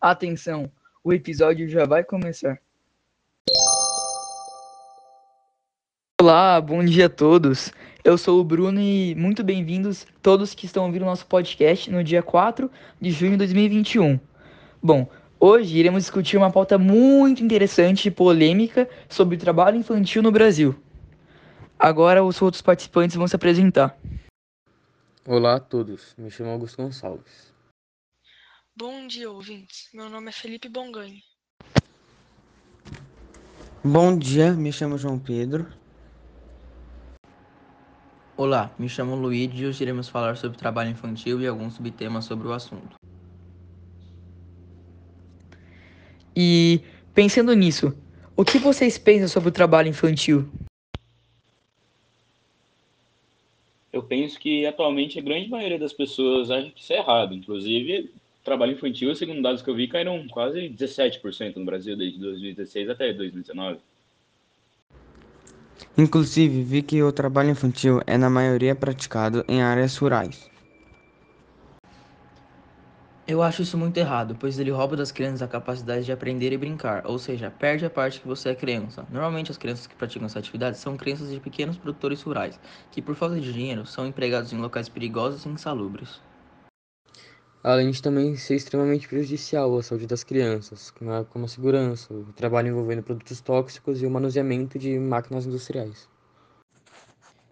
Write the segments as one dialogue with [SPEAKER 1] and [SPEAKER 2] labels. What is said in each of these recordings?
[SPEAKER 1] Atenção, o episódio já vai começar. Olá, bom dia a todos. Eu sou o Bruno e muito bem-vindos todos que estão ouvindo nosso podcast no dia 4 de junho de 2021. Bom, hoje iremos discutir uma pauta muito interessante e polêmica sobre o trabalho infantil no Brasil. Agora os outros participantes vão se apresentar.
[SPEAKER 2] Olá a todos, me chamo Augusto Gonçalves.
[SPEAKER 3] Bom dia, ouvintes. Meu nome é Felipe Bongani.
[SPEAKER 4] Bom dia, me chamo João Pedro.
[SPEAKER 5] Olá, me chamo Luíde e hoje iremos falar sobre trabalho infantil e alguns subtemas sobre o assunto.
[SPEAKER 1] E pensando nisso, o que vocês pensam sobre o trabalho infantil?
[SPEAKER 6] Eu penso que atualmente a grande maioria das pessoas acha que isso é errado. Inclusive, trabalho infantil, segundo dados que eu vi, caíram quase 17% no Brasil desde 2016 até 2019.
[SPEAKER 4] Inclusive, vi que o trabalho infantil é na maioria praticado em áreas rurais.
[SPEAKER 5] Eu acho isso muito errado, pois ele rouba das crianças a capacidade de aprender e brincar, ou seja, perde a parte que você é criança. Normalmente, as crianças que praticam essa atividade são crianças de pequenos produtores rurais, que por falta de dinheiro são empregados em locais perigosos e insalubres
[SPEAKER 2] além de também ser extremamente prejudicial à saúde das crianças, como a segurança, o trabalho envolvendo produtos tóxicos e o manuseamento de máquinas industriais.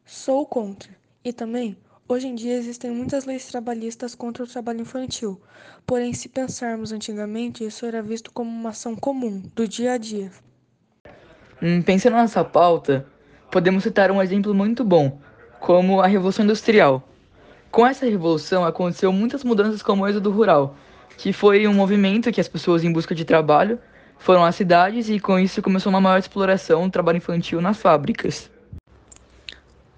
[SPEAKER 3] Sou contra. E também, hoje em dia existem muitas leis trabalhistas contra o trabalho infantil. Porém, se pensarmos antigamente, isso era visto como uma ação comum, do dia a dia.
[SPEAKER 1] Hum, pensando nessa pauta, podemos citar um exemplo muito bom, como a Revolução Industrial com essa revolução aconteceu muitas mudanças como o êxodo rural, que foi um movimento que as pessoas em busca de trabalho foram às cidades e com isso começou uma maior exploração do trabalho infantil nas fábricas.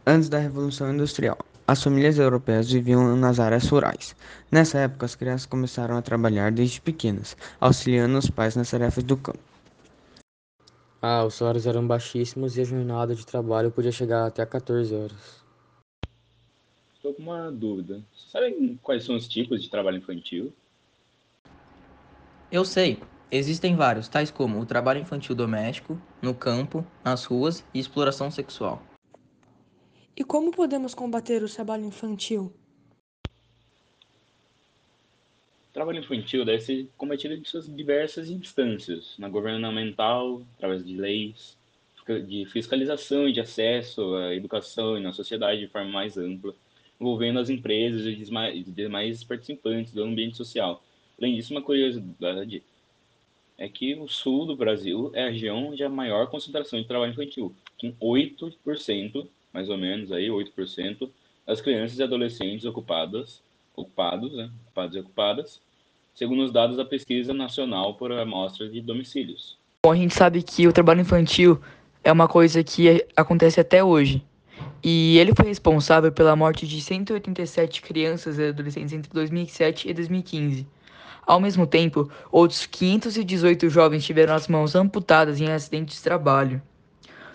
[SPEAKER 4] Antes da Revolução Industrial, as famílias europeias viviam nas áreas rurais. Nessa época, as crianças começaram a trabalhar desde pequenas, auxiliando os pais nas tarefas do campo.
[SPEAKER 2] Ah, os salários eram baixíssimos e a jornada de trabalho podia chegar até 14 horas.
[SPEAKER 6] Estou com uma dúvida. Você sabe quais são os tipos de trabalho infantil?
[SPEAKER 5] Eu sei. Existem vários, tais como o trabalho infantil doméstico, no campo, nas ruas e exploração sexual.
[SPEAKER 3] E como podemos combater o trabalho infantil?
[SPEAKER 6] O trabalho infantil deve ser combatido em suas diversas instâncias, na governamental, através de leis, de fiscalização e de acesso à educação e na sociedade de forma mais ampla envolvendo as empresas e os demais participantes do ambiente social. Além disso, uma curiosidade é que o sul do Brasil é a região de maior concentração de trabalho infantil, com 8%, mais ou menos aí, 8% das crianças e adolescentes ocupadas, ocupados, né, ocupados e ocupadas, segundo os dados da pesquisa nacional por amostra de domicílios.
[SPEAKER 1] Bom, a gente sabe que o trabalho infantil é uma coisa que acontece até hoje. E ele foi responsável pela morte de 187 crianças e adolescentes entre 2007 e 2015. Ao mesmo tempo, outros 518 jovens tiveram as mãos amputadas em acidentes de trabalho.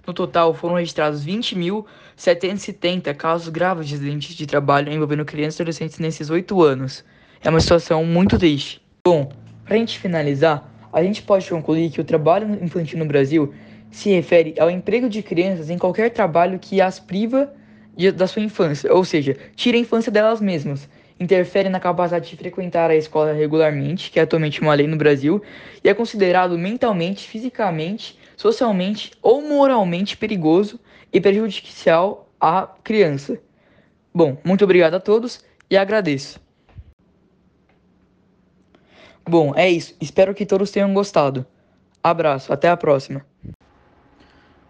[SPEAKER 1] No total, foram registrados 20.770 casos graves de acidentes de trabalho envolvendo crianças e adolescentes nesses oito anos. É uma situação muito triste. Bom, para a gente finalizar, a gente pode concluir que o trabalho infantil no Brasil se refere ao emprego de crianças em qualquer trabalho que as priva de, da sua infância, ou seja, tira a infância delas mesmas, interfere na capacidade de frequentar a escola regularmente, que é atualmente uma lei no Brasil, e é considerado mentalmente, fisicamente, socialmente ou moralmente perigoso e prejudicial à criança. Bom, muito obrigado a todos e agradeço. Bom, é isso. Espero que todos tenham gostado. Abraço, até a próxima.